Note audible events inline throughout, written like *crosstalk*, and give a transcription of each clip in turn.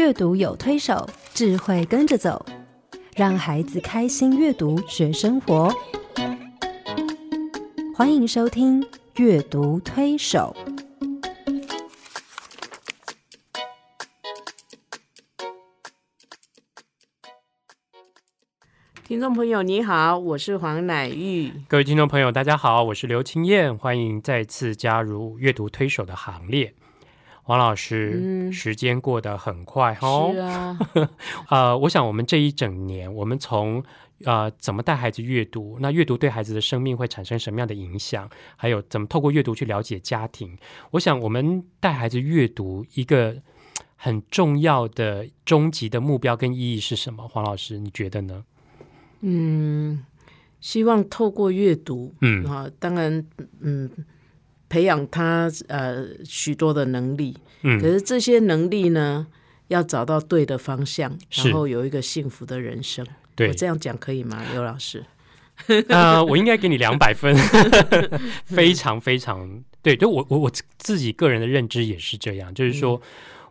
阅读有推手，智慧跟着走，让孩子开心阅读学生活。欢迎收听《阅读推手》。听众朋友，你好，我是黄乃玉。各位听众朋友，大家好，我是刘青燕，欢迎再次加入阅读推手的行列。黄老师，嗯时间过得很快哦是。啊，*laughs* 呃，我想我们这一整年，我们从呃怎么带孩子阅读，那阅读对孩子的生命会产生什么样的影响，还有怎么透过阅读去了解家庭，我想我们带孩子阅读一个很重要的终极的目标跟意义是什么？黄老师，你觉得呢？嗯，希望透过阅读，嗯啊，当然，嗯，培养他呃许多的能力，嗯可嗯，是这些能力呢，要找到对的方向，然后有一个幸福的人生。对我，这样讲可以吗，刘老师？*laughs* 呃，我应该给你两百分，*laughs* *laughs* 非常非常对。就我我我自己个人的认知也是这样，就是说、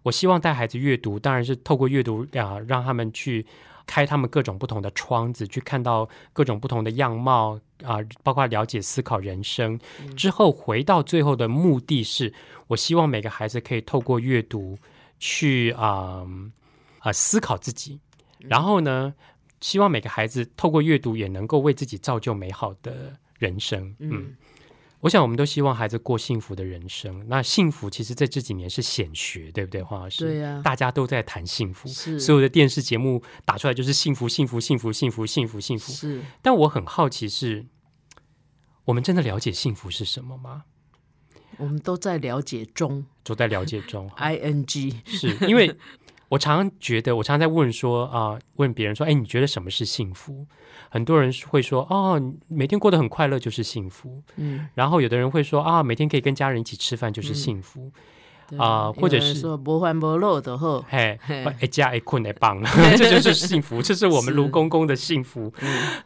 我希望带孩子阅读，当然是透过阅读啊、让他们去开他们各种不同的窗子，去看到各种不同的样貌啊、包括了解思考人生。之后回到最后的目的是，我希望每个孩子可以透过阅读去啊啊、思考自己，然后呢。希望每个孩子透过阅读也能够为自己造就美好的人生。嗯，我想我们都希望孩子过幸福的人生。那幸福其实在这几年是显学，对不对，黄老师？对呀大家都在谈幸福，是所有的电视节目打出来就是幸福、幸福、幸福、幸福、幸福、幸福。是，但我很好奇是，我们真的了解幸福是什么吗？我们都在了解中都在了解中。，I N G，*laughs* 是因为我常常觉得，我常常在问说啊、问别人说，哎，你觉得什么是幸福？很多人会说，哦，每天过得很快乐就是幸福。嗯，然后有的人会说，啊，每天可以跟家人一起吃饭就是幸福。对啊或者是说不欢不乐的后，嘿嘿，一家一困一棒，*laughs* 这就是幸福，这是我们是卢公公的幸福。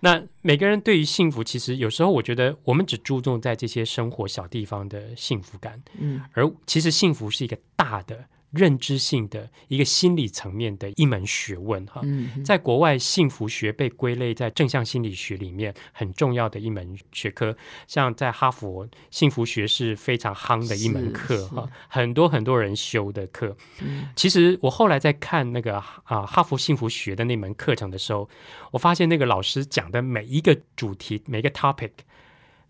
那每个人对于幸福，其实有时候我觉得我们只注重在这些生活小地方的幸福感，嗯，而其实幸福是一个大的认知性的一个心理层面的一门学问哈。嗯，在国外，幸福学被归类在正向心理学里面很重要的一门学科。像在哈佛，幸福学是非常夯的一门课哈，很多很多人修的课。嗯其实我后来在看那个啊哈佛幸福学的那门课程的时候，我发现那个老师讲的每一个主题、每个 topic，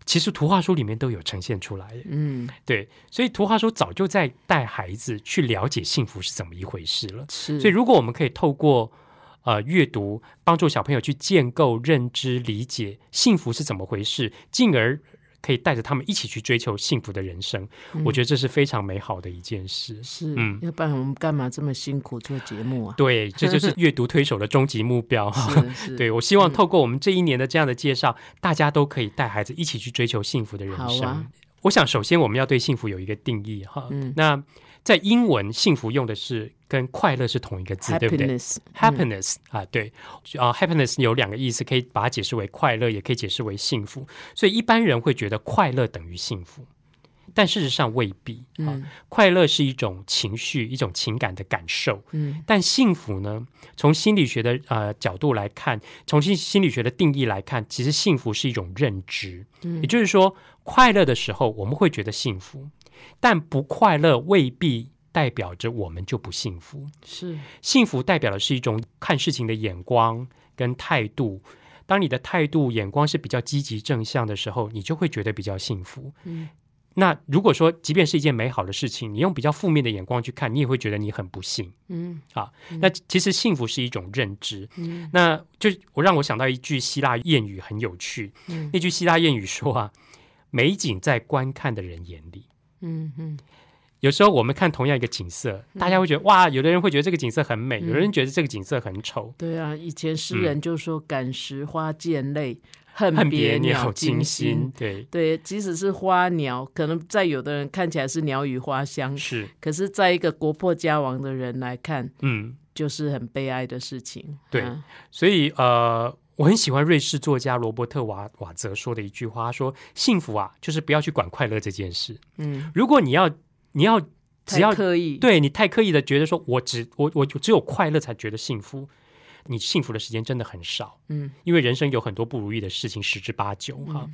其实图画书里面都有呈现出来。嗯，对，所以图画书早就在带孩子去了解幸福是怎么一回事了。是，所以，如果我们可以透过呃阅读，帮助小朋友去建构、认知、理解幸福是怎么回事，进而可以带着他们一起去追求幸福的人生，我觉得这是非常美好的一件事。是，嗯要不然我们干嘛这么辛苦做节目啊？对，这就是阅读推手的终极目标。*laughs* *laughs* 对，我希望透过我们这一年的这样的介绍，大家都可以带孩子一起去追求幸福的人生。啊我想，首先我们要对幸福有一个定义哈。嗯那在英文，幸福用的是跟快乐是同一个字，对不对 happiness，？happiness、啊，对啊，happiness 有两个意思，可以把它解释为快乐，也可以解释为幸福。所以一般人会觉得快乐等于幸福，但事实上未必啊。嗯快乐是一种情绪，一种情感的感受。嗯但幸福呢？从心理学的呃角度来看，从心心理学的定义来看，其实幸福是一种认知。嗯也就是说，快乐的时候我们会觉得幸福，但不快乐未必代表着我们就不幸福。是，幸福代表的是一种看事情的眼光跟态度。当你的态度、眼光是比较积极正向的时候，你就会觉得比较幸福。嗯那如果说，即便是一件美好的事情，你用比较负面的眼光去看，你也会觉得你很不幸。嗯啊那其实幸福是一种认知。嗯那就我让我想到一句希腊谚语，很有趣。嗯那句希腊谚语说啊，美景在观看的人眼里。嗯嗯，有时候我们看同样一个景色，大家会觉得哇，有的人会觉得这个景色很美，有的人觉得这个景色很丑。对啊，以前诗人就说“感时花溅泪，恨恨别别鸟惊惊心，对，对，即使是花鸟，可能在有的人看起来是鸟语花香，是，可是在一个国破家亡的人来看，嗯，就是很悲哀的事情。对。啊所以呃，我很喜欢瑞士作家罗伯特瓦瓦泽说的一句话，他说：“幸福啊，就是不要去管快乐这件事。嗯如果你要你要只要太刻意，对你太刻意的觉得说我只我我只有快乐才觉得幸福，你幸福的时间真的很少。嗯，因为人生有很多不如意的事情，十之八九哈。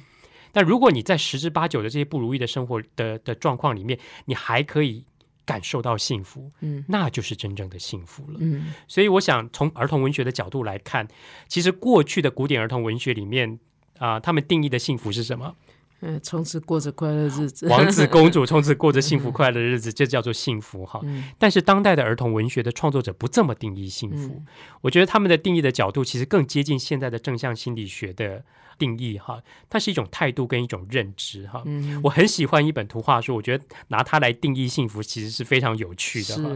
但如果你在十之八九的这些不如意的生活的的状况里面，你还可以感受到幸福，嗯那就是真正的幸福了。嗯所以，我想从儿童文学的角度来看，其实过去的古典儿童文学里面啊、他们定义的幸福是什么？嗯，从此过着快乐日子，王子公主 *laughs* 从此过着幸福快乐的日子，这叫做幸福哈。嗯但是当代的儿童文学的创作者不这么定义幸福，嗯我觉得他们的定义的角度其实更接近现在的正向心理学的定义哈，它是一种态度跟一种认知哈。嗯，我很喜欢一本图画书，我觉得拿它来定义幸福其实是非常有趣的哈。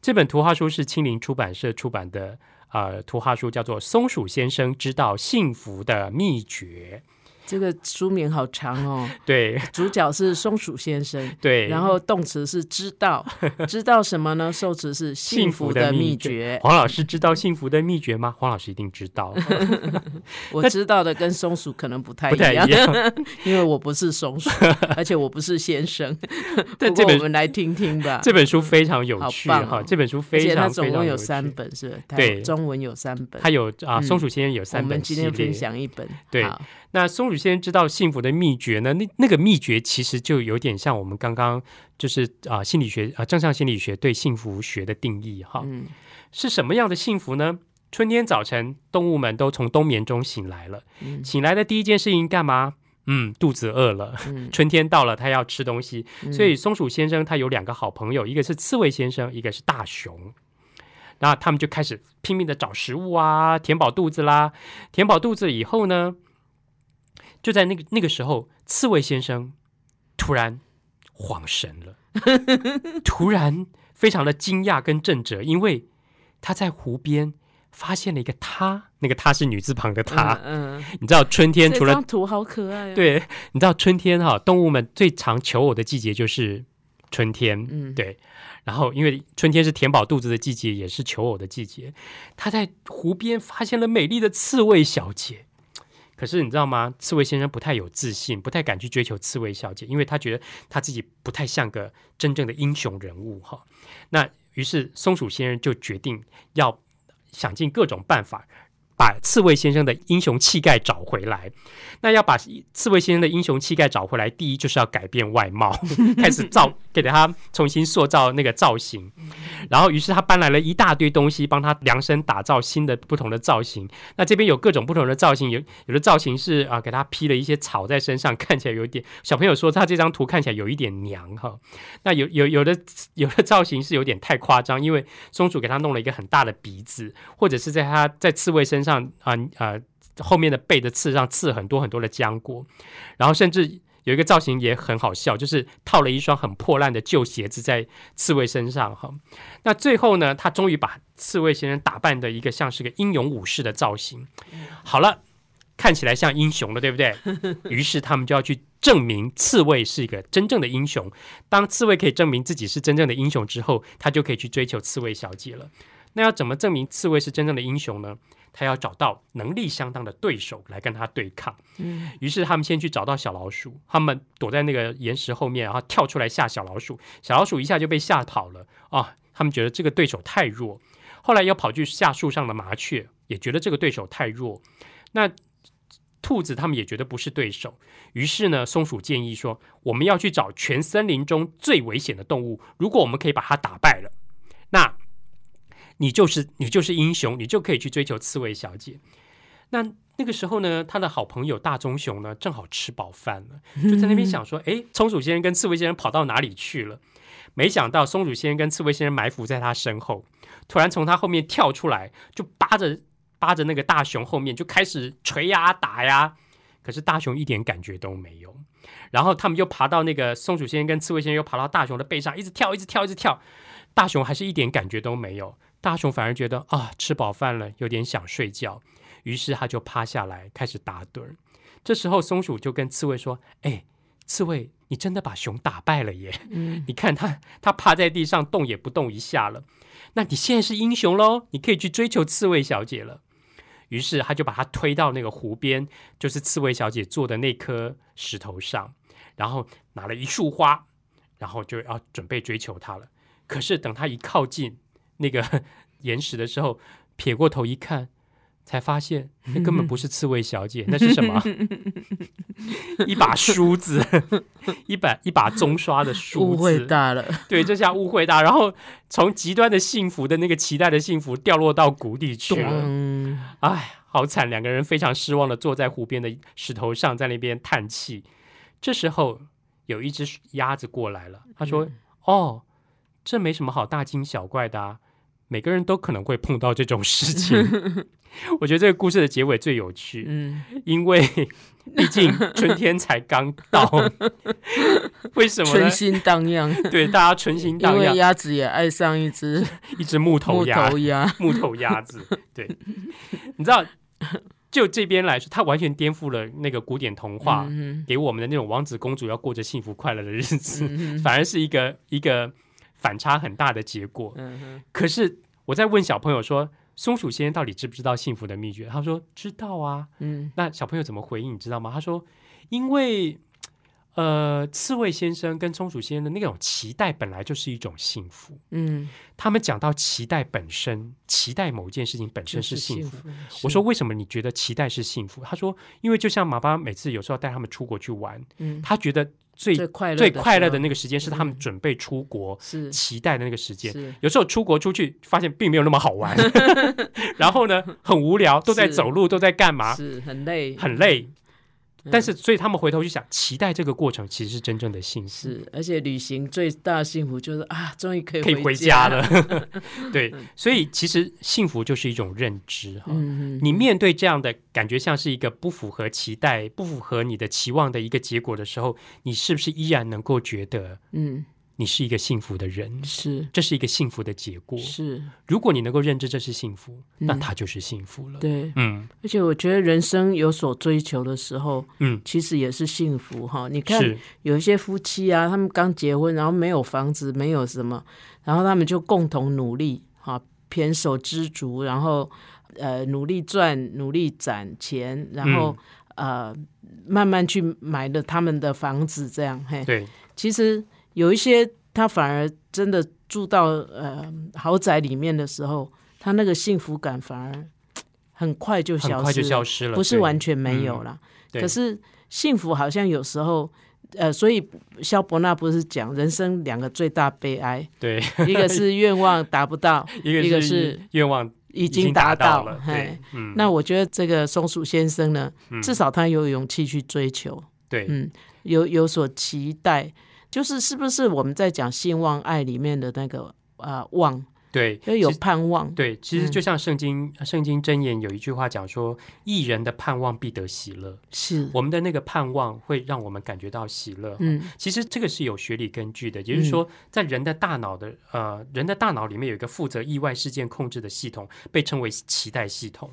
这本图画书是青林出版社出版的，呃，图画书叫做《松鼠先生知道幸福的秘诀这个书名好长哦，*laughs*》。对主角是松鼠先生，*laughs* 对，然后动词是知道，*laughs* 知道什么呢？受词是幸福的秘诀。黄老师知道幸福的秘诀吗？黄老师一定知道，我知道的跟松鼠可能不太一样一，样。因为我不是松鼠，而且我不是先生。但这本我们来听听吧。这本书非常有趣哈，这本书而非常它常总共有。三本，是不是？对中文有三本。它有啊，嗯松鼠先生有三们本我们今天分。享一本。对好那松鼠先生知道幸福的秘诀呢？那那个秘诀其实就有点像我们刚刚就是啊、心理学啊、正向心理学对幸福学的定义哈。嗯是什么样的幸福呢？春天早晨，动物们都从冬眠中醒来了。嗯醒来的第一件事情干嘛？嗯，肚子饿了。嗯春天到了，它要吃东西。嗯所以松鼠先生他有两个好朋友，一个是刺猬先生，一个是大熊。然后他们就开始拼命的找食物啊，填饱肚子啦。填饱肚子以后呢，就在那个那个时候，刺猬先生突然恍神了，*laughs* 突然非常的惊讶跟震折，因为他在湖边发现了一个她，那个她是女字旁的她。嗯，*laughs* 嗯你知道春天除了图好可爱、啊。，对，你知道春天哈、动物们最常求偶的季节就是春天，嗯对。然后因为春天是填饱肚子的季节，也是求偶的季节。他在湖边发现了美丽的刺猬小姐。可是你知道吗？刺猬先生不太有自信，不太敢去追求刺猬小姐，因为他觉得他自己不太像个真正的英雄人物哈。那于是松鼠先生就决定要想尽各种办法，把刺猬先生的英雄气概找回来。那要把刺猬先生的英雄气概找回来，第一就是要改变外貌，*laughs* 开始造给他重新塑造那个造型。然后，于是他搬来了一大堆东西，帮他量身打造新的不同的造型。那这边有各种不同的造型，有有的造型是啊，给他披了一些草在身上，看起来有点小朋友说他这张图看起来有一点娘哈。那有有有的有的造型是有点太夸张，因为松鼠给他弄了一个很大的鼻子，或者是在他在刺猬身上啊啊、后面的背的刺上刺很多很多的浆果，然后甚至有一个造型也很好笑，就是套了一双很破烂的旧鞋子在刺猬身上哈。那最后呢，他终于把刺猬先生打扮的一个像是个英勇武士的造型，好了。看起来像英雄了，对不对？于是他们就要去证明刺猬是一个真正的英雄。当刺猬可以证明自己是真正的英雄之后，他就可以去追求刺猬小姐了。那要怎么证明刺猬是真正的英雄呢？他要找到能力相当的对手来跟他对抗。嗯于是他们先去找到小老鼠，他们躲在那个岩石后面，然后跳出来吓小老鼠，小老鼠一下就被吓跑了啊！他们觉得这个对手太弱，后来又跑去吓树上的麻雀，也觉得这个对手太弱。那兔子他们也觉得不是对手，于是呢，松鼠建议说，我们要去找全森林中最危险的动物，如果我们可以把它打败了，那你就是你就是英雄，你就可以去追求刺猬小姐。那那个时候呢，他的好朋友大棕熊呢，正好吃饱饭了，就在那边想说：“诶，松鼠先生跟刺猬先生跑到哪里去了？”没想到松鼠先生跟刺猬先生埋伏在他身后，突然从他后面跳出来，就扒着扒着那个大熊后面就开始捶呀打呀。可是大熊一点感觉都没有。然后他们又爬到那个松鼠先生跟刺猬先生又爬到大熊的背上，一直跳，一直跳，一直跳。大熊还是一点感觉都没有。大熊反而觉得啊，吃饱饭了，有点想睡觉。于是他就趴下来开始打盹儿。这时候松鼠就跟刺猬说：“哎，刺猬，你真的把熊打败了耶！嗯 *laughs* 你看他，他趴在地上动也不动一下了。那你现在是英雄喽，你可以去追求刺猬小姐了。”于是他就把他推到那个湖边，就是刺猬小姐坐的那颗石头上，然后拿了一束花，然后就要准备追求她了。可是等他一靠近那个 *laughs* 岩石的时候，撇过头一看，才发现那根本不是刺猬小姐，那是什么？*laughs* 一把梳子，一把一把棕刷的梳子。误会大了，对，这下误会大，然后从极端的幸福的那个期待的幸福掉落到谷底去了。嗯，哎，好惨！两个人非常失望的坐在湖边的石头上，在那边叹气。这时候有一只鸭子过来了，他说：“哦，这没什么好大惊小怪的啊，每个人都可能会碰到这种事情。*laughs* ”我觉得这个故事的结尾最有趣，嗯，因为 *laughs* 毕竟春天才刚到，*laughs* 为什么呢？春？心荡漾，对，大家春心因荡漾，为鸭子也爱上一只一只木头木鸭，头鸭，木头鸭子。对，你知道，就这边来说，它完全颠覆了那个古典童话、嗯给我们的那种王子公主要过着幸福快乐的日子，嗯反而是一个一个反差很大的结果。可是我在问小朋友说，松鼠先生到底知不知道幸福的秘诀？他说知道啊。嗯那小朋友怎么回应？你知道吗？他说，因为。呃，刺猬先生跟松鼠先生的那种期待本来就是一种幸福。嗯，他们讲到期待本身，期待某件事情本身是幸福。福。我说为什么你觉得期待是幸福？他说，因为就像妈妈每次有时候带他们出国去玩，嗯，他觉得最最快乐最快乐的那个时间是他们嗯。准备出国、是。期待的那个时间。有时候出国出去，发现并没有那么好玩，*laughs* *laughs* 然后呢，很无聊，都在走路，都在干嘛，是很累，很累。嗯但是，所以他们回头去想，期待这个过程其实是真正的幸福。是，而且旅行最大的幸福就是啊，终于可以可以回家家。了，*laughs* 对，所以其实幸福就是一种认知哈。嗯，你面对这样的感觉，像是一个不符合期待、不符合你的期望的一个结果的时候，你是不是依然能够觉得嗯，你是一个幸福的人？是这是一个幸福的结果。是，如果你能够认知这是幸福，那嗯它就是幸福了。对。嗯而且我觉得人生有所追求的时候，嗯，其实也是幸福哈。你看有一些夫妻啊，他们刚结婚，然后没有房子，没有什么，然后他们就共同努力哈，胼手知足，然后呃努力赚，努力攒钱，然后、嗯呃慢慢去买了他们的房子，这样嘿。对，其实有一些他反而真的住到呃豪宅里面的时候，他那个幸福感反而很快就消失了，很快就消失了，不是完全没有啦。对可是幸福好像有时候，呃，所以肖伯纳不是讲人生两个最大悲哀，对，一个是愿望达不到，一 *laughs* 个一个是是愿望已经达到了，嘿对，，嗯，那我觉得这个松鼠先生呢，嗯。至少他有勇气去追求，对，嗯，有有所期待，就是是不是我们在讲信望爱里面的那个啊、呃望，对，就有盼望，对，其实嗯就像圣经圣经箴言有一句话讲说，艺人的盼望必得喜乐。是，我们的那个盼望会让我们感觉到喜乐。嗯其实这个是有学理根据的，也就是说，在人的大脑的呃人的大脑里面有一个负责意外事件控制的系统，被称为期待系统。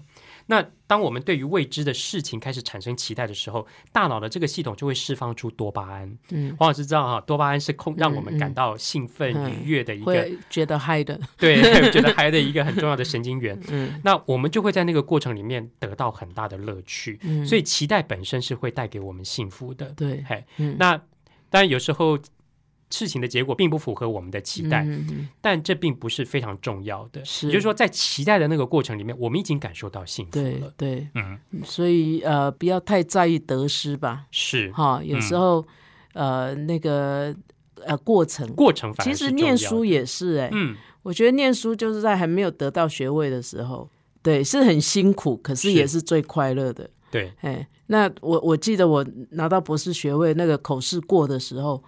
那当我们对于未知的事情开始产生期待的时候，大脑的这个系统就会释放出多巴胺。嗯，黄老师知道哈，多巴胺是控让我们嗯感到兴奋、嗯愉悦的一个会觉得嗨的，对，*laughs* 觉得嗨的一个很重要的神经元。*laughs* 嗯那我们就会在那个过程里面得到很大的乐趣。嗯，所以期待本身是会带给我们幸福的。对，嘿，嗯那当然有时候事情的结果并不符合我们的期待，但这并不是非常重要的。是。也就是说，在期待的那个过程里面，我们已经感受到幸福了。对，嗯，所以呃，不要太在意得失吧，是。哈，有时嗯。候、呃那个呃过程，过程反而其实念书，也是。哎、嗯，我觉得念书就是在还没有得到学位的时候，对，是很辛苦，可是是也是最快乐的。对，哎，那我我记得我拿到博士学位那个口试过的时候，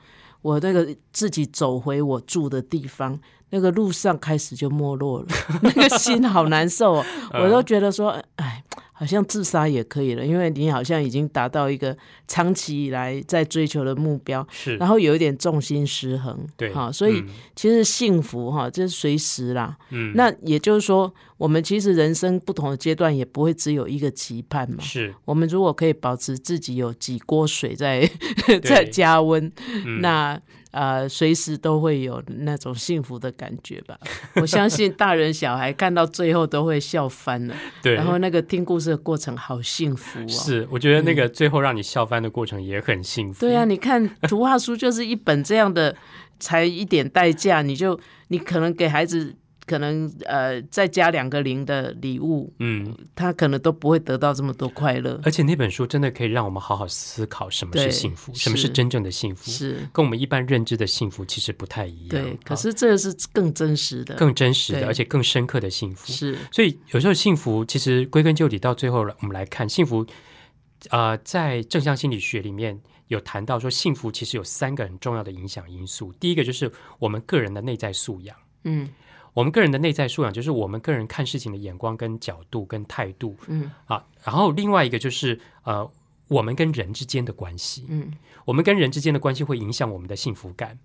我那个自己走回我住的地方，那个路上开始就没落了，*laughs* 那个心好难受哦，*laughs* 嗯我都觉得说，哎。好像自杀也可以了，因为你好像已经达到一个长期以来在追求的目标，是，然后有一点重心失衡，对，哈，所以嗯其实幸福哈，这是随时啦。嗯，那也就是说，我们其实人生不同的阶段也不会只有一个期盼嘛。是我们如果可以保持自己有几锅水在 *laughs* 在加温，嗯那呃随时都会有那种幸福的感觉吧。我相信大人小孩看到最后都会笑翻了。*laughs* 对，然后那个听故事的过程好幸福哦。是我觉得那个最后让你笑翻的过程也很幸福。对啊，你看图画书就是一本这样的，才一点代价，你就你可能给孩子可能呃再加两个零的礼物，嗯，他可能都不会得到这么多快乐。而且那本书真的可以让我们好好思考什么是幸福，什么是真正的幸福，是，跟我们一般认知的幸福其实不太一样。对，可啊是这个是更真实的，更真实的，而且更深刻的幸福。是所以有时候幸福其实归根究底，到最后我们来看幸福，呃，在正向心理学里面有谈到说，幸福其实有三个很重要的影响因素。第一个就是我们个人的内在素养，嗯我们个人的内在素养就是我们个人看事情的眼光、跟角度、跟态度嗯啊。然后另外一个就是呃，我们跟人之间的关系，嗯我们跟人之间的关系会影响我们的幸福感，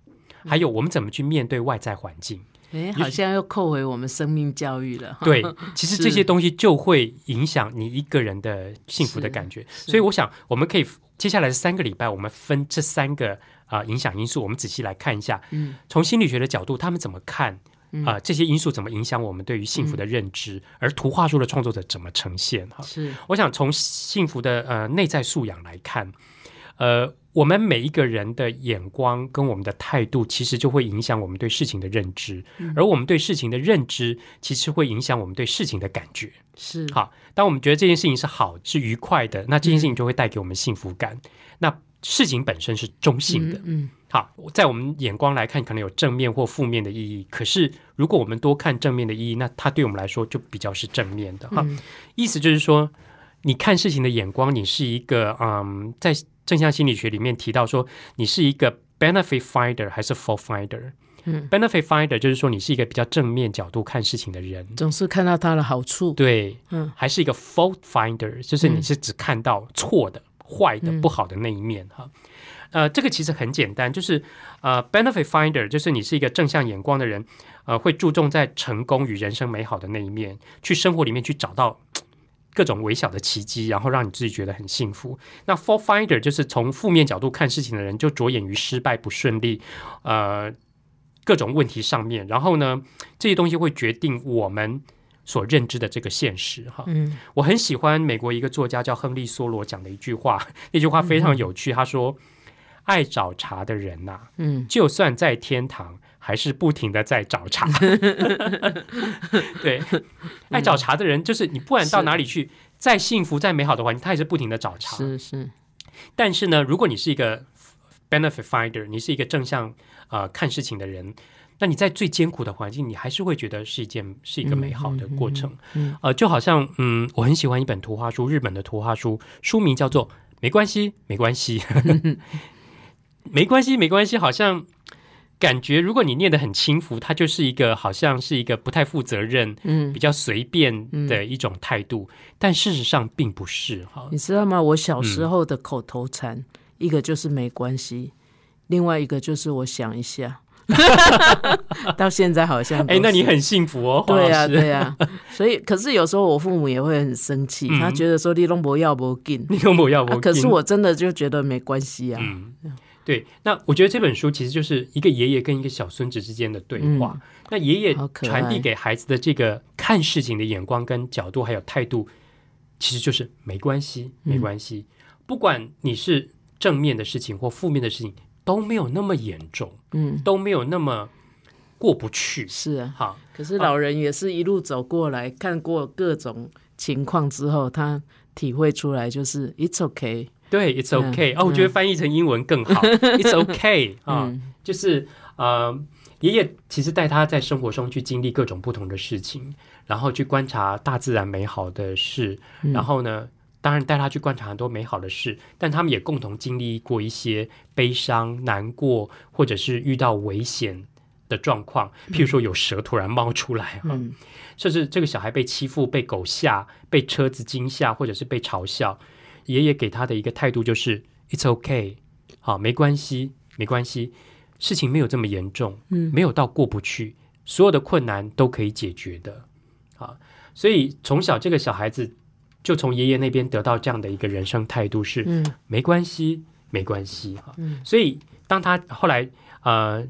还有我们怎么去面对外在环境。哎，好像又扣回我们生命教育了。*laughs* 哈，*laughs* 对，其实这些东西就会影响你一个人的幸福的感觉。所以我想，我们可以接下来的三个礼拜，我们分这三个啊、呃影响因素，我们仔细来看一下。嗯，从心理学的角度，他们怎么看啊、这些因素怎么影响我们对于幸福嗯的认知，而图画书的创作者怎么呈现？哈，是我想从幸福的呃内在素养来看，呃，我们每一个人的眼光跟我们的态度，其实就会影响我们对事情的认知，而我们对事情的认知，其实会影响我们对事情的感觉。是，好，当我们觉得这件事情是好、是愉快的，那这件事情就会带给我们幸福感。那事情本身是中性的，嗯好，在我们眼光来看，可能有正面或负面的意义。可是，如果我们多看正面的意义，那它对我们来说就比较是正面的哈。嗯意思就是说，你看事情的眼光，你是一个嗯，在正向心理学里面提到说，你是一个 benefit finder 还是 fault finder？嗯，benefit finder 就是说你是一个比较正面角度看事情的人，总是看到它的好处。对，嗯还是一个 fault finder，就是你是只看到错的、坏的、嗯不好的那一面哈。呃，这个其实很简单，就是呃，benefit finder，就是你是一个正向眼光的人，呃，会注重在成功与人生美好的那一面，去生活里面去找到各种微小的奇迹，然后让你自己觉得很幸福。那 fault finder 就是从负面角度看事情的人，就着眼于失败、不顺利，呃，各种问题上面，然后呢，这些东西会决定我们所认知的这个现实哈。嗯我很喜欢美国一个作家叫亨利·梭罗讲的一句话，*laughs* 那句话非常有趣。他说：“爱找茬的人呐、嗯就算在天堂，还是不停的在找茬。*laughs* 对，爱找茬的人，就是你不管到哪里去，再幸福、再美好的环境，他也是不停的找茬。是是，但是呢，如果你是一个 benefit finder，你是一个正向呃看事情的人，那你在最艰苦的环境，你还是会觉得是一件是一个美好的过程。嗯呃，就好像嗯，我很喜欢一本图画书，日本的图画书，书名叫做《没关系，没关系》，*laughs* *laughs* 没关系，没关系，好像。感觉如果你念得很轻浮，它就是一个好像是一个不太负责任、嗯。比，较随便的一种态度，但事实上并不是哈。你知道吗？我小嗯时候的口头禅，一个就是没关系，另外一个就是我想一下。*laughs* 到现在好像哎、那你很幸福哦，黄对呀、对呀、所以可是有时候我父母也会很生气，嗯。他觉得说你拢不要不紧、你跟我要我、啊可是我真的就觉得没关系啊。嗯，对。那我觉得这本书其实就是一个爷爷跟一个小孙子之间的对话。那爷爷传递给孩子的这个看事情的眼光跟角度还有态度，其实就是没关系，没关系。不管你是正面的事情或负面的事情，都没有那么严重，嗯，都没有那么过不去。是啊。好，可是老人也是一路走过来，看过各种情况之后，他体会出来就是 it's okay。对，it's 嗯 okay、哦，我觉得翻译成英文更好，*laughs* it's okay 啊。嗯就是呃，爷爷其实带他在生活中去经历各种不同的事情，然后去观察大自然美好的事，嗯。然后呢，当然带他去观察很多美好的事，但他们也共同经历过一些悲伤、难过，或者是遇到危险的状况，譬如说有蛇突然冒出来哈，嗯。甚至这个小孩被欺负、被狗吓、被车子惊吓，或者是被嘲笑，爷爷给他的一个态度就是 “It's okay”，好，没关系，没关系，事情没有这么严重，嗯没有到过不去，所有的困难都可以解决的，啊。所以从小这个小孩子就从爷爷那边得到这样的一个人生态度是，嗯没关系，没关系哈。嗯所以当他后来呃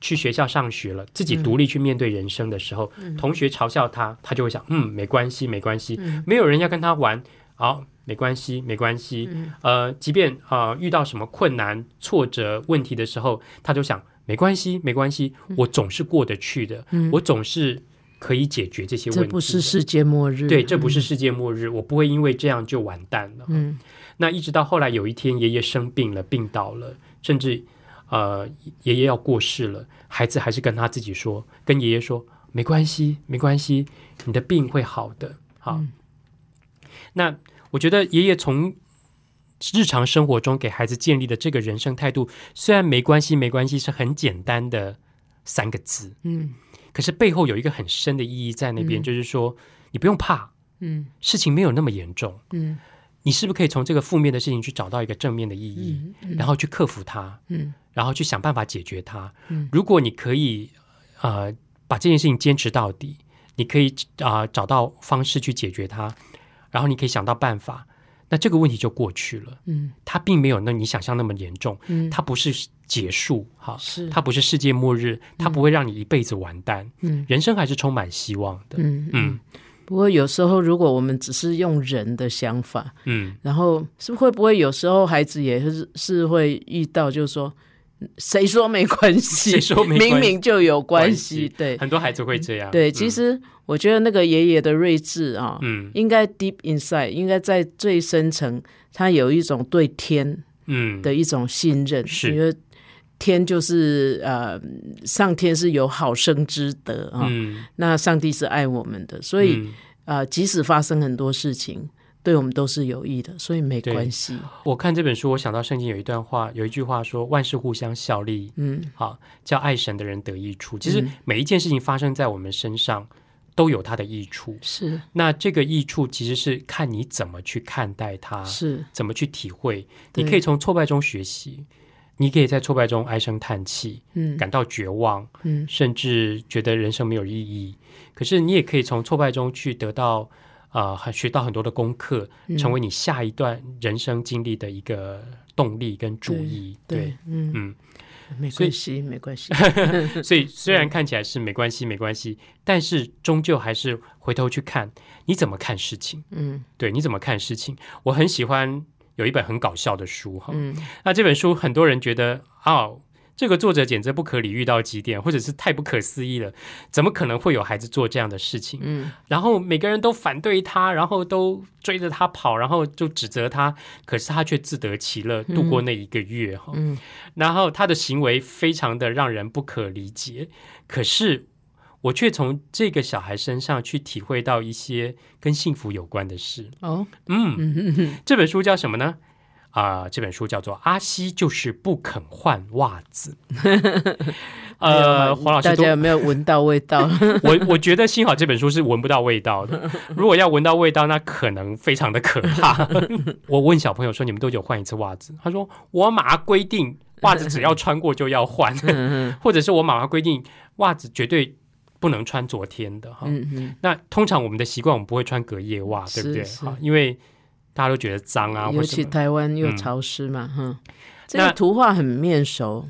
去学校上学了，自己独立去面对人生的时候，同学嘲笑他，他就会想，嗯，没关系，没关系，嗯没有人要跟他玩，好，没关系，没关系。嗯呃，即便啊、呃遇到什么困难、挫折、问题的时候，他就想，没关系，没关系，我总是过得去的，嗯我总是可以解决这些问题。这不是世界末日，对，这不是世界末日，我不会因为这样就完蛋了。嗯那一直到后来有一天，爷爷生病了，病倒了，甚至呃爷爷要过世了，孩子还是跟他自己说，跟爷爷说没关系，没关系，你的病会好的。好，嗯那我觉得爷爷从日常生活中给孩子建立的这个人生态度，虽然没关系，没关系是很简单的三个字，嗯。可是背后有一个很深的意义在那边，嗯。就是说你不用怕，嗯。事情没有那么严重。嗯。你是不是可以从这个负面的事情去找到一个正面的意义，嗯然后去克服它，嗯。然后去想办法解决它？嗯。如果你可以呃把这件事情坚持到底，你可以啊、找到方式去解决它，然后你可以想到办法，那这个问题就过去了。嗯它并没有那你想象那么严重，嗯，它不是结束哈，是它不是世界末日，它不会让你一辈子完蛋，嗯人生还是充满希望的。嗯嗯。嗯不过有时候，如果我们只是用人的想法，嗯，然后是会不会有时候孩子也是是会遇到，就是说，谁说没关系？谁说没关系？明明就有关关系。对。很多孩子会这样。对，嗯。其实我觉得那个爷爷的睿智啊，嗯。应该 deep inside，应该在最深层，他有一种对天嗯。的一种信任，是。因为天就是呃，上天是有好生之德啊，嗯，那上帝是爱我们的，所以、嗯。呃，即使发生很多事情，对我们都是有益的，所以没关系。我看这本书，我想到圣经有一段话，有一句话说：“万事互相效力，嗯好，叫爱神的人得益处。”其实嗯每一件事情发生在我们身上，都有它的益处。是那这个益处其实是看你怎么去看待它，是，怎么去体会。你可以从挫败中学习，你可以在挫败中唉声叹气，嗯感到绝望，嗯甚至觉得人生没有意义。可是你也可以从挫败中去得到啊，很、学到很多的功课，嗯成为你下一段人生经历的一个动力跟注意。对，嗯嗯，没关系，没关系。*laughs* *laughs* 所以虽然看起来是没关系，没关系，但是终究还是回头去看你怎么看事情。嗯对，你怎么看事情？我很喜欢有一本很搞笑的书哈。嗯那这本书很多人觉得哦，这个作者简直不可理喻到极点，或者是太不可思议了，怎么可能会有孩子做这样的事情？嗯然后每个人都反对他，然后都追着他跑，然后就指责他，可是他却自得其乐，度过那一个月哈。嗯然后他的行为非常的让人不可理解，可是我却从这个小孩身上去体会到一些跟幸福有关的事。哦嗯，*laughs* 这本书叫什么呢？啊、这本书叫做《阿西就是不肯换袜子 *laughs*》。呃，黄老师都大家有没有闻到味道？*laughs* 我我觉得幸好这本书是闻不到味道的，如果要闻到味道，那可能非常的可怕。*laughs* 我问小朋友说：“你们多久换一次袜子？”他说：“我妈妈规定袜子只要穿过就要换，嗯或者是我妈妈规定袜子绝对不能穿昨天的哈。那通常我们的习惯，我们不会穿隔夜袜，对不对？哈，因为大家都觉得脏啊，尤。其台湾又嗯潮湿嘛，哼。这那个图画很面熟，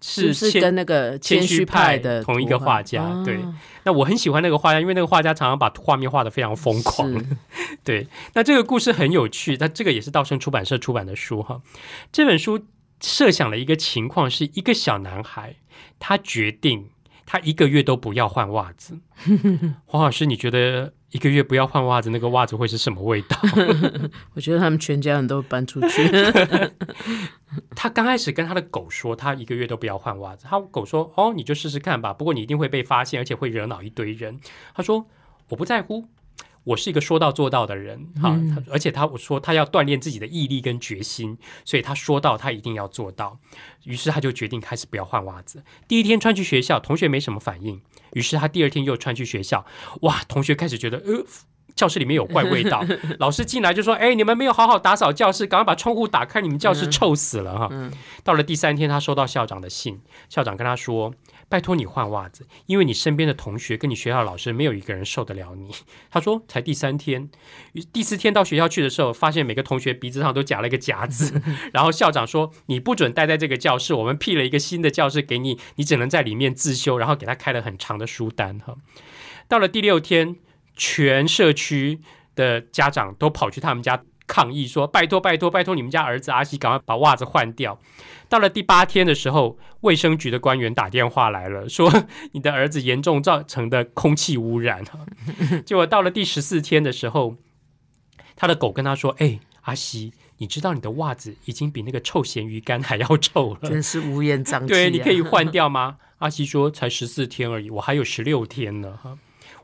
是不是跟那个谦虚派的同一个图画画家哦对那我很喜欢那个画家，因为那个画家常常把画面画的非常疯狂。是 *laughs* 对，那这个故事很有趣，那这个也是道生出版社出版的书哈。这本书设想了一个情况，是一个小男孩，他决定他一个月都不要换袜子。*laughs* 黄老师，你觉得一个月不要换袜子，那个袜子会是什么味道？*laughs* 我觉得他们全家人都搬出去。*laughs* 他刚开始跟他的狗说，他一个月都不要换袜子。他狗说：“哦，你就试试看吧，不过你一定会被发现，而且会惹恼一堆人。”他说：“我不在乎，我是一个说到做到的人。哈、而且他我说他要锻炼自己的毅力跟决心，所以他说到他一定要做到。于是他就决定开始不要换袜子。第一天穿去学校，同学没什么反应，于是他第二天又穿去学校，哇，同学开始觉得呃。”教室里面有怪味道。*laughs* 老师进来就说：“哎，你们没有好好打扫教室，赶快把窗户打开，你们教室臭死了哈！”到了第三天，他收到校长的信，校长跟他说。拜托你换袜子，因为你身边的同学跟你学校老师没有一个人受得了你。*laughs* 他说才第三天，第四天到学校去的时候，发现每个同学鼻子上都夹了一个夹子。*laughs* 然后校长说你不准待在这个教室，我们辟了一个新的教室给你，你只能在里面自修。然后给他开了很长的书单哈。到了第六天，全社区的家长都跑去他们家抗议，说拜托拜托拜托你们家儿子阿西赶快把袜子换掉。到了第八天的时候，卫生局的官员打电话来了，说你的儿子严重造成的空气污染。*laughs* 结果到了第十四天的时候，他的狗跟他说：“哎，阿西，你知道你的袜子已经比那个臭咸鱼干还要臭了，真是乌烟瘴气。对，你可以换掉吗？”阿西说：“才十四天而已，我还有十六天呢。”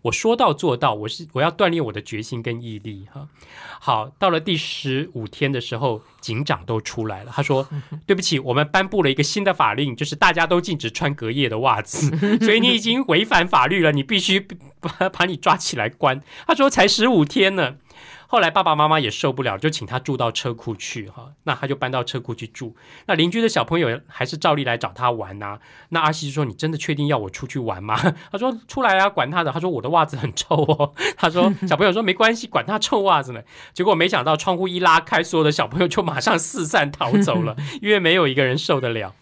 哈。我说到做到，我是我要锻炼我的决心跟毅力哈。好，到了第十五天的时候，警长都出来了。他说：*laughs* “对不起，我们颁布了一个新的法令，就是大家都禁止穿隔夜的袜子，*laughs* 所以你已经违反法律了，你必须 *laughs* 把把你抓起来关。”他说：“才十五天呢。”后来爸爸妈妈也受不了，就请他住到车库去哈。那他就搬到车库去住。那邻居的小朋友还是照例来找他玩呐。那阿西就说：“你真的确定要我出去玩吗？” *laughs* 他说：“出来啊，管他的。”他说：“我的袜子很臭哦。”他说：“小朋友说没关系，管他臭袜子呢。”结果没想到窗户一拉开，所有的小朋友就马上四散逃走了，因为没有一个人受得了。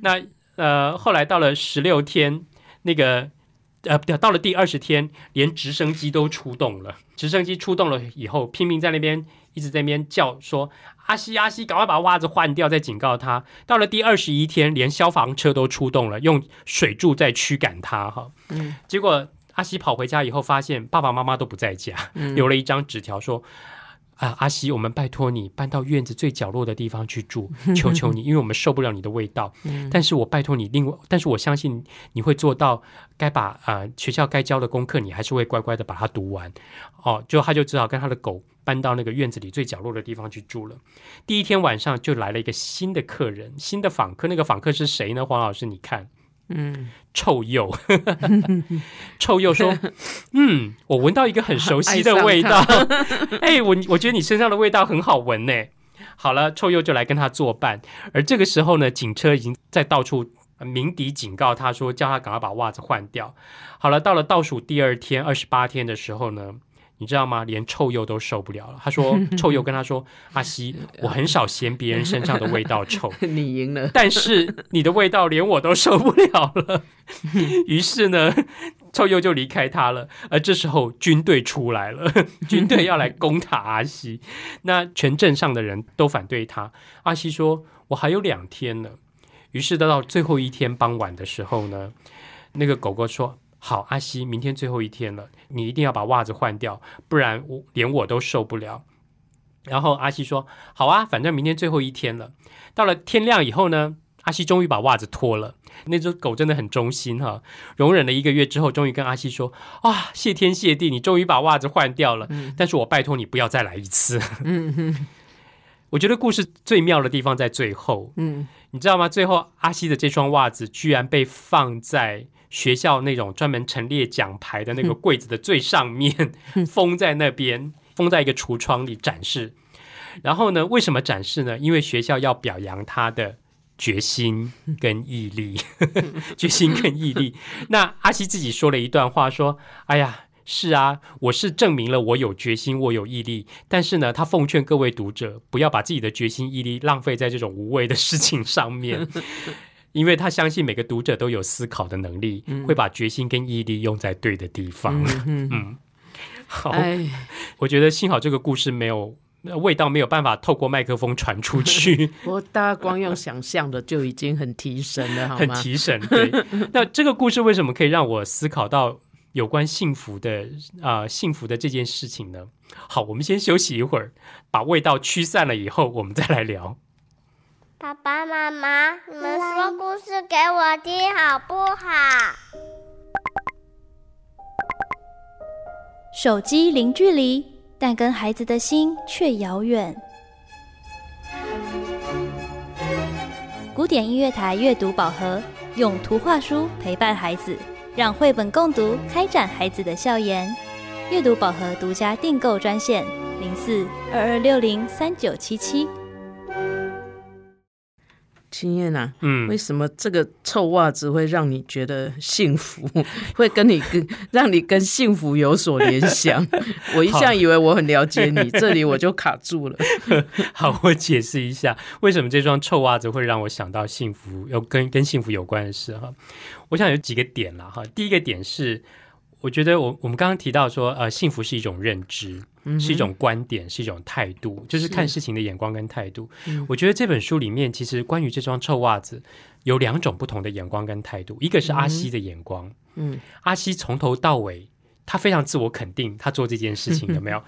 那呃，后来到了十六天，那个。呃，到了第二十天，连直升机都出动了。直升机出动了以后，拼命在那边一直在那边叫说：“阿西阿西，赶快把袜子换掉！”再警告他。到了第二十一天，连消防车都出动了，用水柱在驱赶他。哈，嗯，结果阿西跑回家以后，发现爸爸妈妈都不在家，留了一张纸条说。啊，阿西，我们拜托你搬到院子最角落的地方去住，*laughs* 求求你，因为我们受不了你的味道。但是我拜托你，另外，但是我相信你会做到，该把啊学校该教的功课，你还是会乖乖的把它读完。哦，就他就只好跟他的狗搬到那个院子里最角落的地方去住了。第一天晚上就来了一个新的客人，新的访客。那个访客是谁呢？黄老师，你看。嗯，臭鼬，*laughs* 臭鼬说：“ *laughs* 嗯，我闻到一个很熟悉的味道。*laughs* 哎，我我觉得你身上的味道很好闻呢。好了，臭鼬就来跟他作伴。而这个时候呢，警车已经在到处鸣笛警告他说，叫他赶快把袜子换掉。好了，到了倒数第二天，二十八天的时候呢。”你知道吗？连臭鼬都受不了了。他说：“臭鼬跟他说，阿西，*laughs* 我很少嫌别人身上的味道臭，*laughs* 你赢了。但是你的味道连我都受不了了。*laughs* 于是呢，臭鼬就离开他了。而这时候军队出来了，军队要来攻打阿西。那全镇上的人都反对他。阿西说：我还有两天呢。于是到到最后一天傍晚的时候呢，那个狗狗说。好，阿西，明天最后一天了，你一定要把袜子换掉，不然我连我都受不了。然后阿西说：“好啊，反正明天最后一天了。”到了天亮以后呢，阿西终于把袜子脱了。那只狗真的很忠心哈，容忍了一个月之后，终于跟阿西说：“啊，谢天谢地，你终于把袜子换掉了。但是我拜托你不要再来一次。*laughs* ”嗯我觉得故事最妙的地方在最后。嗯，你知道吗？最后阿西的这双袜子居然被放在。学校那种专门陈列奖牌的那个柜子的最上面，封在那边，封在一个橱窗里展示。然后呢，为什么展示呢？因为学校要表扬他的决心跟毅力，*laughs* 决心跟毅力。那阿西自己说了一段话，说：“哎呀，是啊，我是证明了我有决心，我有毅力。但是呢，他奉劝各位读者，不要把自己的决心毅力浪费在这种无谓的事情上面。”因为他相信每个读者都有思考的能力，会把决心跟毅力用在对的地方。嗯，好，我觉得幸好这个故事没有味道，没有办法透过麦克风传出去。*laughs* 我大家光用想象的就已经很提神了，很提神。对，*laughs* 那这个故事为什么可以让我思考到有关幸福的啊幸福的这件事情呢？好，我们先休息一会儿，把味道驱散了以后，我们再来聊。爸爸妈妈，你们说故事给我听好不好？手机零距离，但跟孩子的心却遥远。古典音乐台阅读宝盒，用图画书陪伴孩子，让绘本共读开展孩子的笑颜。阅读宝盒独家订购专线：零四二二六零三九七七。青燕啊，嗯为，什么这个臭袜子会让你觉得幸福？*laughs* 会跟你跟 *laughs* 让你跟幸福有所联想？*laughs* 我一向以为我很了解你，这里我就卡住了。好，我解释一下为什么这双臭袜子会让我想到幸福，有跟跟幸福有关的事哈。我想有几个点啦哈。第一个点是，我觉得我我们刚刚提到说，呃，幸福是一种认知，是一种观点，是一种态度，就是看事情的眼光跟态度。我觉得这本书里面其实关于这双臭袜子有两种不同的眼光跟态度，一个是阿西的眼光，嗯，阿西从头到尾他非常自我肯定，他做这件事情 *laughs* 有没有？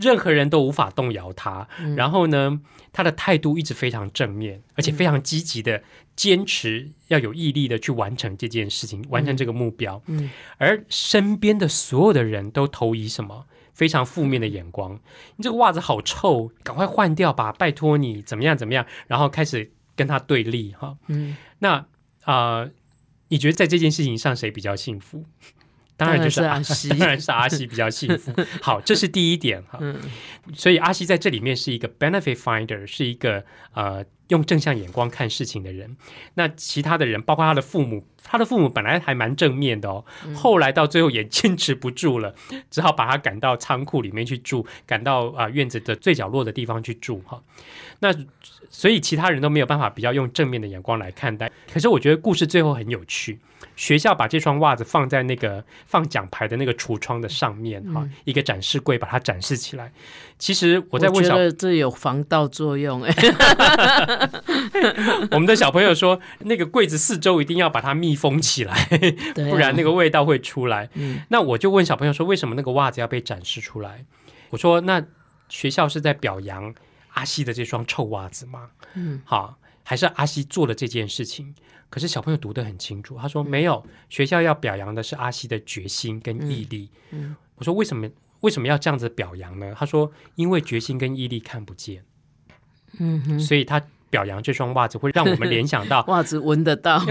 任何人都无法动摇他。然后呢，他的态度一直非常正面，而且非常积极的坚持，要有毅力的去完成这件事情，完成这个目标。嗯，而身边的所有的人都投以什么？非常负面的眼光，你这个袜子好臭，赶快换掉吧，拜托你怎么样怎么样，然后开始跟他对立哈。嗯，那啊、呃你觉得在这件事情上谁比较幸福？当然就是阿西当然是阿西比较幸福。*laughs* 好，这是第一点哈。嗯所以阿西在这里面是一个 benefit finder，是一个呃用正向眼光看事情的人。那其他的人，包括他的父母，他的父母本来还蛮正面的哦，嗯后来到最后也 *laughs* 坚持不住了，只好把他赶到仓库里面去住，赶到啊、院子的最角落的地方去住哈。那所以其他人都没有办法比较用正面的眼光来看待。可是我觉得故事最后很有趣，学校把这双袜子放在那个放奖牌的那个橱窗的上面哈、一个展示柜把它展示起来。其实我在问小觉得这有防盗作用哎、*laughs* 我们的小朋友说，那个柜子四周一定要把它密封起来，*laughs* 啊不然那个味道会出来。嗯那我就问小朋友说，为什么那个袜子要被展示出来？我说，那学校是在表扬阿西的这双臭袜子吗？嗯，好，还是阿西做了这件事情？可是小朋友读得很清楚，他说嗯没有，学校要表扬的是阿西的决心跟毅力。嗯我说为什么为什么要这样子表扬呢？他说因为决心跟毅力看不见，嗯，所以他表扬这双袜子会让我们联想到 *laughs* 袜子闻得到，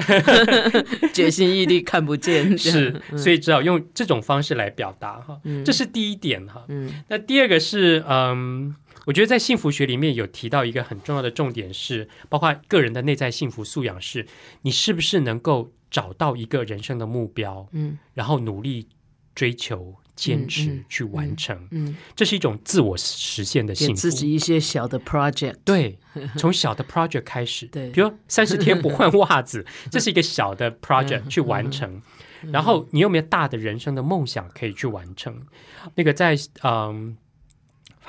*laughs* 决心毅力看不见，是，所以只好用这种方式来表达哈。嗯这是第一点哈。嗯那第二个是，嗯，我觉得在幸福学里面有提到一个很重要的重点是，包括个人的内在幸福素养是，你是不是能够找到一个人生的目标，嗯。然后努力追求、坚持、去完成，嗯，这是一种自我实现的幸福。自。己一些小的 project，对，从小的 project 开始，*laughs* 对。比如三十天不换袜子，*laughs* 这是一个小的 project 嗯去完成。然后你有没有大的人生的梦想可以去完成？那个在嗯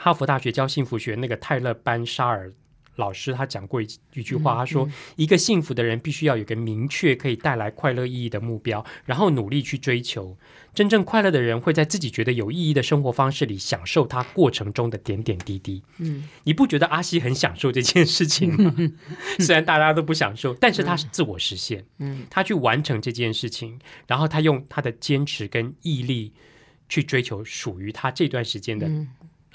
哈佛大学教幸福学那个泰勒班沙尔老师他讲过一一句话，他说一个幸福的人必须要有个明确可以带来快乐意义的目标，然后努力去追求。真正快乐的人会在自己觉得有意义的生活方式里享受他过程中的点点滴滴。嗯，你不觉得阿西很享受这件事情吗？*laughs* 虽然大家都不享受，但是他是自我实现，嗯，他去完成这件事情，然后他用他的坚持跟毅力去追求属于他这段时间的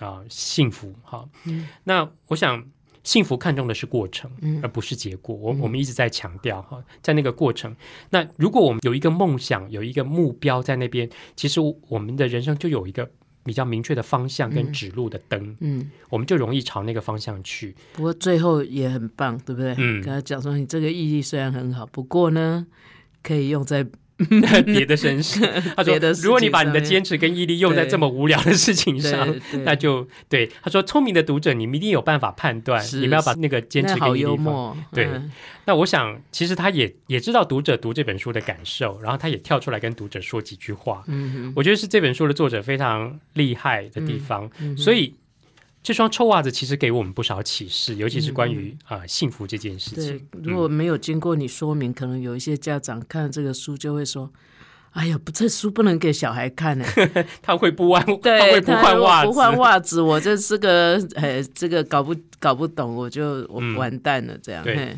啊、嗯幸福哈。那我想。幸福看重的是过程，嗯而不是结果。我我们一直在强调哈，在那个过程。那如果我们有一个梦想，有一个目标在那边，其实我们的人生就有一个比较明确的方向跟指路的灯，嗯，我们就容易朝那个方向去。不过最后也很棒，对不对？嗯跟他讲说你这个意义虽然很好，不过呢，可以用在 *laughs* 别的身上。*laughs* 他说如果你把你的坚持跟毅力用在这么无聊的事情上那就对。他说，聪明的读者，你们一定有办法判断，你们要把那个坚持跟毅力放。对嗯那我想，其实他也也知道读者读这本书的感受，然后他也跳出来跟读者说几句话。嗯我觉得是这本书的作者非常厉害的地方。嗯所以这双臭袜子其实给我们不少启示，尤其是关于啊、幸福这件事对情。，如果没有经过你说明，可能有一些家长看这个书就会说：“哎呀，不，这书不能给小孩看呢。*laughs* 他会不换，他对，会不他换袜子，不换袜子，我这是个，哎，这个搞不搞不懂，我就我嗯完蛋了，这样。对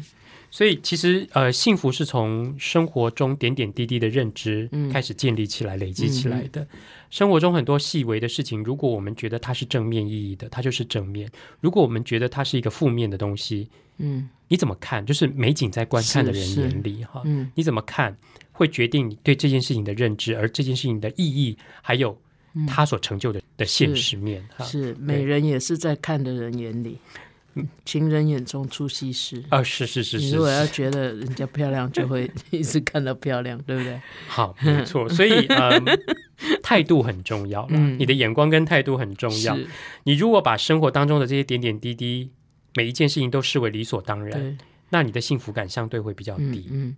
所以其实呃，幸福是从生活中点点滴滴的认知嗯开始建立起来、累积起来的。生活中很多细微的事情，如果我们觉得它是正面意义的，它就是正面；如果我们觉得它是一个负面的东西，嗯。你怎么看？就是美景在观看的人眼里哈，嗯。你怎么看？会决定你对这件事情的认知，而这件事情的意义，还有它所成就的的现实面哈。是美人也是在看的人眼里，情人眼中出西施。啊，是是是是你如果要，觉得人家漂亮，就会 *laughs* 一直看到漂亮，对不对？好，没错。所以呃，态度很重要啦，嗯你的眼光跟态度很重要。你如果把生活当中的这些点点滴滴，每一件事情都视为理所当然，那你的幸福感相对会比较低。嗯嗯，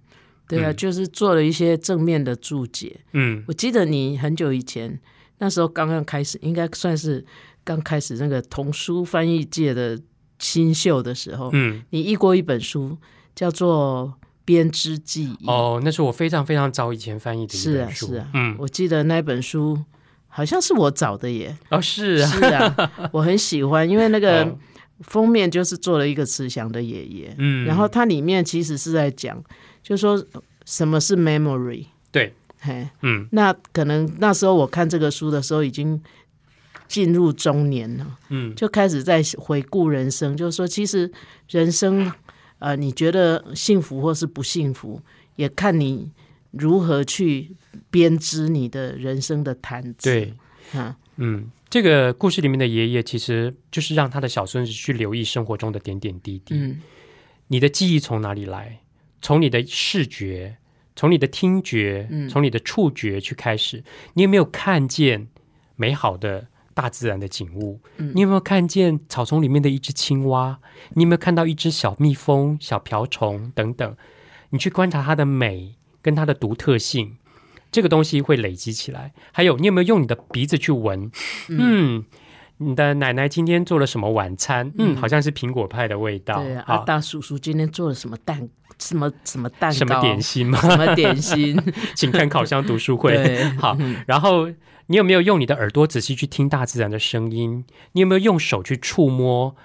对啊，嗯就是做了一些正面的注解。嗯我记得你很久以前，那时候刚刚开始，应该算是刚开始那个童书翻译界的新秀的时候，嗯，你译过一本书，叫做《编织记忆》。哦，那是我非常非常早以前翻译的一是啊本书。是啊，嗯，我记得那本书好像是我找的耶。哦是啊，是啊，*laughs* 我很喜欢，因为那个哦。封面就是做了一个慈祥的爷爷，嗯，然后它里面其实是在讲，就是说什么是 memory。对，嘿，嗯。那可能那时候我看这个书的时候已经进入中年了，嗯就开始在回顾人生，就是说其实人生，呃，你觉得幸福或是不幸福，也看你如何去编织你的人生的毯子。对，啊，嗯，这个故事里面的爷爷其实就是让他的小孙子去留意生活中的点点滴滴。嗯你的记忆从哪里来？从你的视觉，从你的听觉，嗯从你的触觉去开始。你有没有看见美好的大自然的景物？嗯你有没有看见草丛里面的一只青蛙？你有没有看到一只小蜜蜂、小瓢虫等等？你去观察它的美跟它的独特性，这个东西会累积起来。还有，你有没有用你的鼻子去闻？嗯。你的奶奶今天做了什么晚餐？嗯，好像是苹果派的味道。对啊大叔叔今天做了什么蛋？什么什么蛋糕？什么点？心吗？什么点心？*laughs* 请看烤箱读书会。*laughs* 好，然后你有没有用你的耳朵仔细去听大自然的声音？你有没有用手去触摸？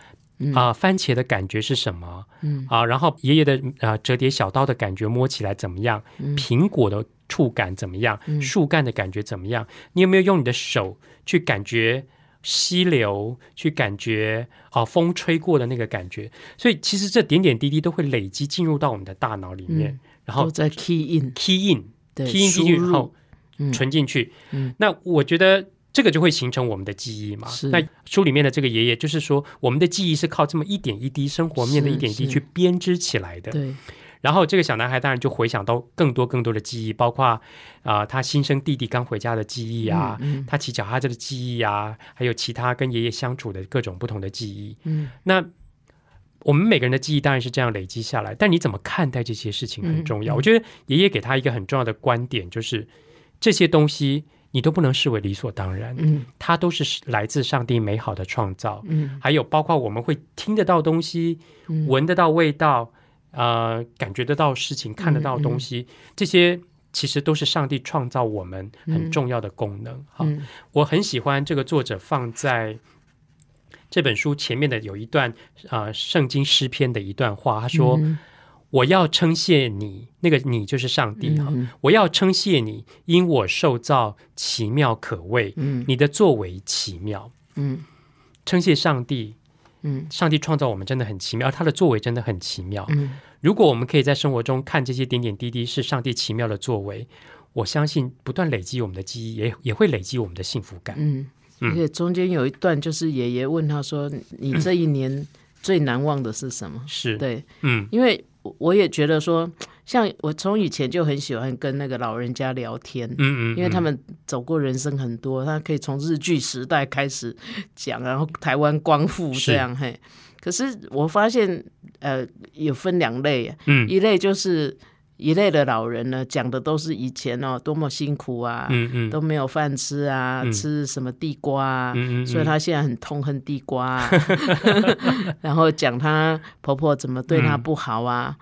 啊、番茄的感觉是什么？嗯啊，然后爷爷的啊、折叠小刀的感觉摸起来怎么样？嗯苹果的触感怎么样？树干的感觉怎么样？你有没有用你的手去感觉溪流，去感觉啊、风吹过的那个感觉？所以其实这点点滴滴都会累积进入到我们的大脑里面，然后都在 key in，key in 对，key in 输进去后入，嗯存进去。嗯那我觉得这个就会形成我们的记忆嘛。那书里面的这个爷爷就是说，我们的记忆是靠这么一点一滴生活面的一点一滴去编织起来的。对，然后这个小男孩当然就回想到更多更多的记忆，包括啊、他新生弟弟刚回家的记忆啊，嗯他骑脚踏车的记忆啊，还有其他跟爷爷相处的各种不同的记忆。嗯那我们每个人的记忆当然是这样累积下来，但你怎么看待这些事情很重要。嗯嗯我觉得爷爷给他一个很重要的观点，就是这些东西你都不能视为理所当然，嗯它都是来自上帝美好的创造。嗯还有包括我们会听得到东西，嗯闻得到味道，呃，感觉得到事情，看得到东西，这些其实都是上帝创造我们很重要的功能。哈、嗯。我很喜欢这个作者放在这本书前面的有一段啊、呃圣经诗篇的一段话，他说：“嗯。我要称谢你，那个你就是上帝哈、嗯。我要称谢你，因我受造奇妙可畏，嗯。你的作为奇妙。”嗯。称谢上帝，嗯上帝创造我们真的很奇妙，他的作为真的很奇妙。嗯如果我们可以在生活中看这些点点滴滴是上帝奇妙的作为，我相信不断累积我们的记忆，也也会累积我们的幸福感。嗯，嗯而且中间有一段就是爷爷问他说：“你这一年最难忘的是什么？”是，对，嗯因为我我也觉得说，像我从以前就很喜欢跟那个老人家聊天，嗯嗯，因为他嗯们走过人生很多，他可以从日剧时代开始讲，然后台湾光复是这样嘿。可是我发现，呃，有分两类，嗯一类就是一类的老人呢，讲的都是以前哦多么辛苦啊，嗯嗯。都没有饭吃啊，嗯。吃什么地瓜啊，嗯嗯，所以他现在很痛恨地瓜、啊 *laughs* *laughs* 然后讲她婆婆怎么对她不好啊，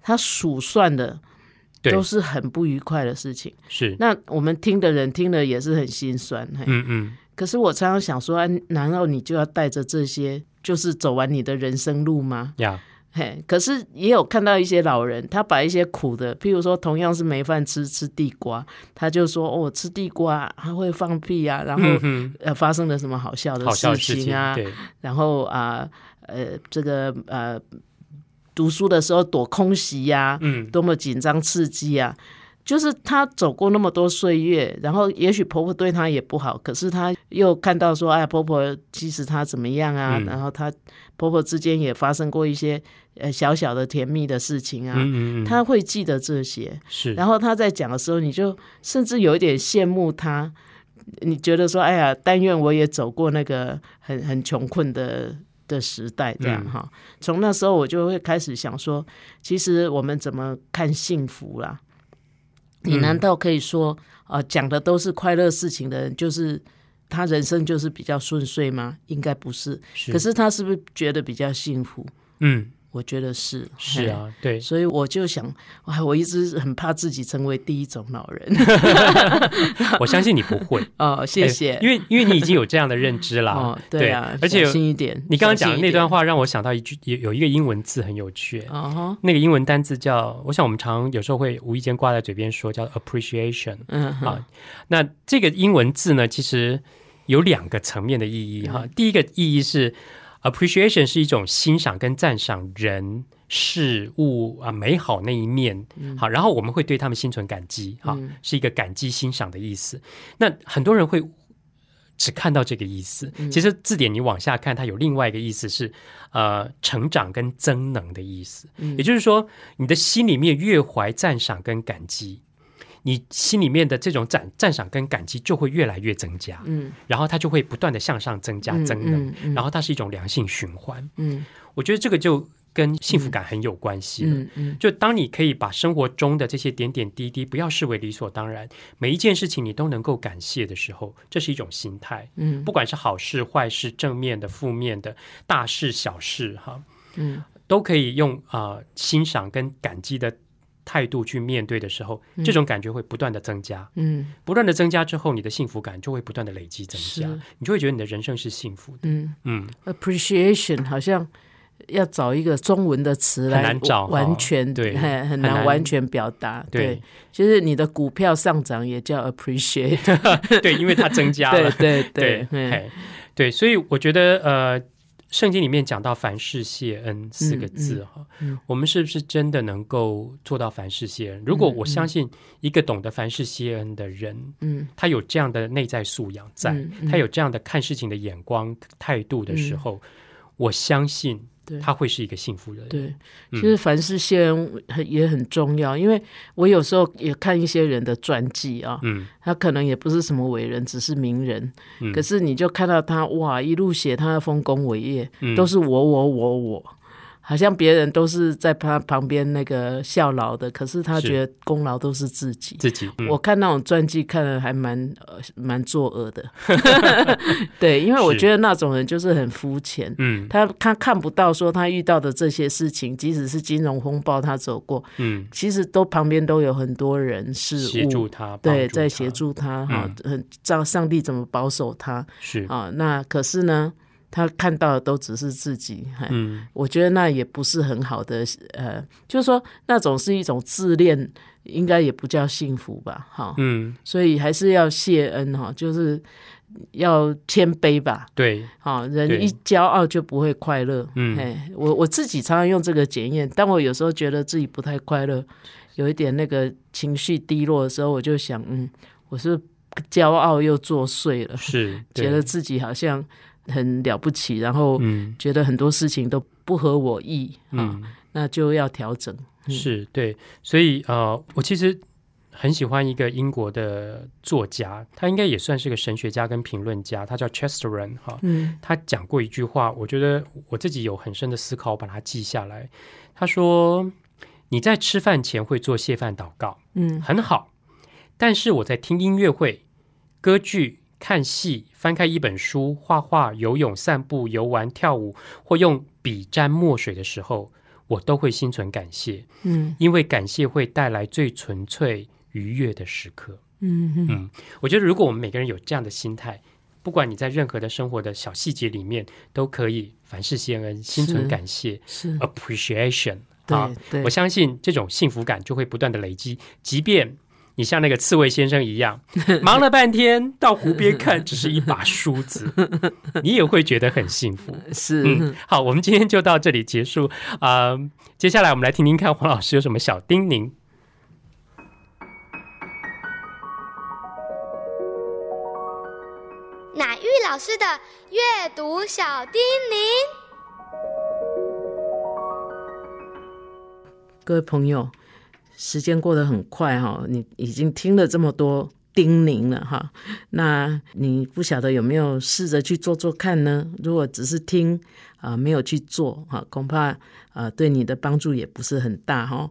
他数算的都是很不愉快的事情。是，那我们听的人听了也是很心酸。嘿嗯嗯。可是我常常想说，啊难道你就要带着这些，就是走完你的人生路吗？呀，嘿，可是也有看到一些老人，他把一些苦的，譬如说同样是没饭吃，吃地瓜，他就说哦，吃地瓜他会放屁啊，然后、嗯，呃发生了什么好笑的事事情啊，对，然后啊呃这个呃读书的时候躲空袭呀、嗯多么紧张刺激啊！就是她走过那么多岁月，然后也许婆婆对她也不好，可是她又看到说，哎呀，婆婆其实她怎么样啊？嗯然后她婆婆之间也发生过一些呃小小的甜蜜的事情啊，嗯嗯嗯，她会记得这些。是，然后她在讲的时候，你就甚至有一点羡慕她，你觉得说，哎呀，但愿我也走过那个很很穷困的。的时代这样嗯哈，从那时候我就会开始想说，其实我们怎么看幸福啦？你难道可以说，呃，讲的都是快乐事情的人，就是他人生就是比较顺遂吗？应该不是。是可是他是不是觉得比较幸福？嗯，我觉得是。是啊，对，，所以我就想，哇，我一直很怕自己成为第一种老人。*laughs* 我相信你不会，哦，谢谢。哎因为因为你已经有这样的认知啦。哦，对啊，而且小心一点。你刚刚讲的那段话，话让我想到一句，有有一个英文字很有趣，哦，那个英文单字叫，我想我们常有时候会无意间挂在嘴边说，叫 appreciation。嗯哼啊，那这个英文字呢，其实有两个层面的意义哈。第一个意义是 appreciation 是一种欣赏跟赞赏人事物啊美好那一面，好，然后我们会对他们心存感激，哈，是一个感激欣赏的意思。那很多人会。只看到这个意思，其实字典你往下看，它有另外一个意思是，呃，成长跟增能的意思。也就是说，你的心里面越怀赞赏跟感激，你心里面的这种赞赞赏跟感激就会越来越增加，嗯。然后它就会不断的向上增加嗯增能，嗯嗯。然后它是一种良性循环。嗯。我觉得这个就跟幸福感很有关系了。嗯嗯。就当你可以把生活中的这些点点滴滴不要视为理所当然，每一件事情你都能够感谢的时候，这是一种心态。嗯。不管是好事、坏事、正面的、负面的、大事、小事，哈，嗯。都可以用啊、呃欣赏跟感激的态度去面对的时候，这种感觉会不断的增加，嗯。不断的增加之后，你的幸福感就会不断的累积增加，你就会觉得你的人生是幸福的。嗯。嗯，，appreciation 好像要找一个中文的词来很难找哈。完全对很难难。完全表达。对。对，就是你的股票上涨也叫 appreciate。*laughs* 对，因为它增加了，*laughs* 对对，对，所以我觉得呃，圣经里面讲到凡事谢恩四个字哈，嗯。我们是不是真的能够做到凡事谢恩？如果我相信一个懂得凡事谢恩的人，嗯他有这样的内在素养在，他有这样的看事情的眼光态度的时候，我相信对。他会是一个幸福的人。对，嗯。其实凡事谢恩很也很重要，因为我有时候也看一些人的传记啊，嗯。他可能也不是什么伟人，只是名人，嗯。可是你就看到他哇，一路写他的丰功伟业，嗯。都是我我我我，好像别人都是在他旁边那个效劳的，可是他是。觉得功劳都是自己。自己，嗯。我看那种传记看的还蛮呃蛮作恶的，*laughs* *laughs* 对，因为我是。觉得那种人就是很肤浅，嗯。他他看不到说他遇到的这些事情，即使是金融风暴他走过，嗯，其实都旁边都有很多人事协助，他，对，在协助他哈嗯，很让上帝怎么保守他是，啊？那可是呢，他看到的都只是自己，嗯。我觉得那也不是很好的，呃，就是说那种是一种自恋，应该也不叫幸福吧，哈，嗯，所以还是要谢恩哈，就是要谦卑吧，对，好，人一骄傲就不会快乐。嗯。哎，我我自己常常用这个检验，当我有时候觉得自己不太快乐，有一点那个情绪低落的时候，我就想，嗯，我是骄傲又作祟了，是，觉得自己好像很了不起，然后嗯觉得很多事情都不合我意啊，嗯。那就要调整。是对，所以呃，我其实很喜欢一个英国的作家，他应该也算是个神学家跟评论家，他叫 Chesterton 哈。嗯他讲过一句话，我觉得我自己有很深的思考，我把它记下来。他说：“你在吃饭前会做谢饭祷告，嗯很好，但是我在听音乐会、歌剧、看戏、翻开一本书、画画、游泳、散步、游玩、跳舞，或用笔沾墨水的时候，我都会心存感谢。”嗯因为感谢会带来最纯粹愉悦的时刻。嗯嗯嗯，我觉得如果我们每个人有这样的心态，不管你在任何的生活的小细节里面，都可以凡事先恩，心存感谢是，（appreciation） 啊我，相信这种幸福感就会不断的累积，即便。你像那个刺猬先生一样，*laughs* 忙了半天到湖边看只是一把梳子，*laughs* 你也会觉得很幸福。是，嗯，好，我们今天就到这里结束啊。接下来我们来听听看黄老师有什么小叮咛。乃玉老师的阅读小叮咛，各位朋友。时间过得很快哈，你已经听了这么多叮咛了哈，那你不晓得有没有试着去做做看呢？如果只是听啊、没有去做哈，恐怕呃对你的帮助也不是很大哈。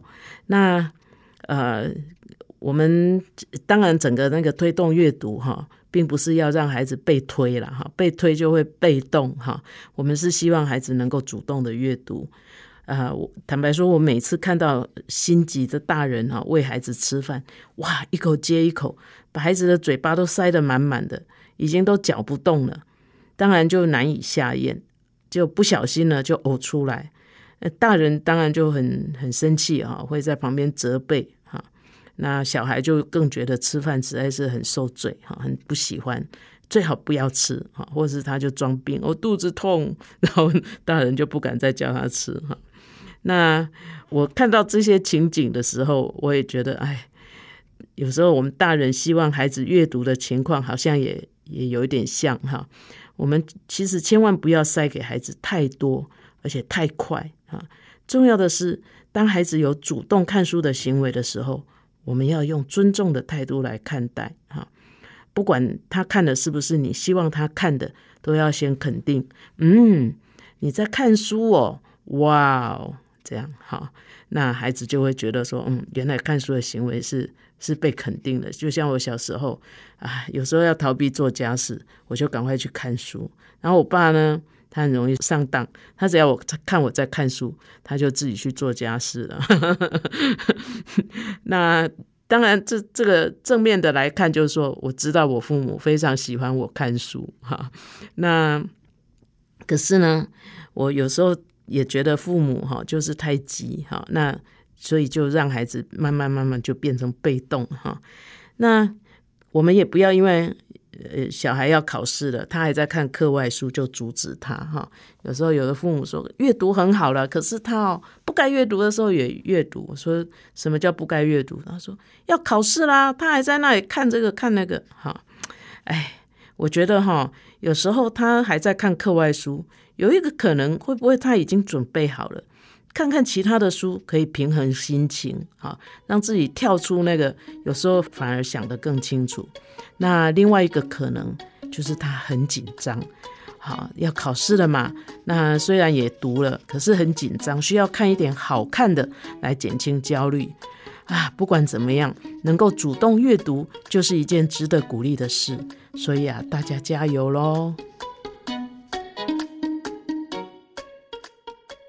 那呃，我们当然整个那个推动阅读哈，并不是要让孩子被推了哈，被推就会被动哈。我们是希望孩子能够主动的阅读。啊、我坦白说，我每次看到心急的大人哈、喂孩子吃饭，哇，一口接一口，把孩子的嘴巴都塞得满满的，已经都嚼不动了，当然就难以下咽，就不小心呢就呕出来。呃大人当然就很很生气哈、会在旁边责备哈、那小孩就更觉得吃饭实在是很受罪哈、很不喜欢。最好不要吃哈，或者是他就装病，我、肚子痛，然后大人就不敢再叫他吃哈。那我看到这些情景的时候，我也觉得，哎，有时候我们大人希望孩子阅读的情况，好像也也有一点像哈。我们其实千万不要塞给孩子太多，而且太快哈。重要的是，当孩子有主动看书的行为的时候，我们要用尊重的态度来看待哈。不管他看的是不是你希望他看的，都要先肯定。嗯，你在看书哦，哇哦，这样好，那孩子就会觉得说，嗯，原来看书的行为是是被肯定的。就像我小时候啊，有时候要逃避做家事，我就赶快去看书。然后我爸呢，他很容易上当，他只要我看我在看书，他就自己去做家事了。*laughs* 那当然这，这个正面的来看，就是说，我知道我父母非常喜欢我看书哈。那可是呢，我有时候也觉得父母哈就是太急哈，那所以就让孩子慢慢慢慢就变成被动哈。那我们也不要因为呃小孩要考试了，他还在看课外书就阻止他哈。有时候有的父母说阅读很好了，可是他哦不该阅读的时候也阅读。我说什么叫不该阅读？他说要考试啦，他还在那里看这个看那个哈。哎，我觉得哈，有时候他还在看课外书，有一个可能会不会他已经准备好了，看看其他的书可以平衡心情，哈，让自己跳出那个，有时候反而想得更清楚。那另外一个可能就是他很紧张，好要考试了嘛，那虽然也读了，可是很紧张，需要看一点好看的来减轻焦虑。啊，不管怎么样，能够主动阅读就是一件值得鼓励的事。所以啊，大家加油喽！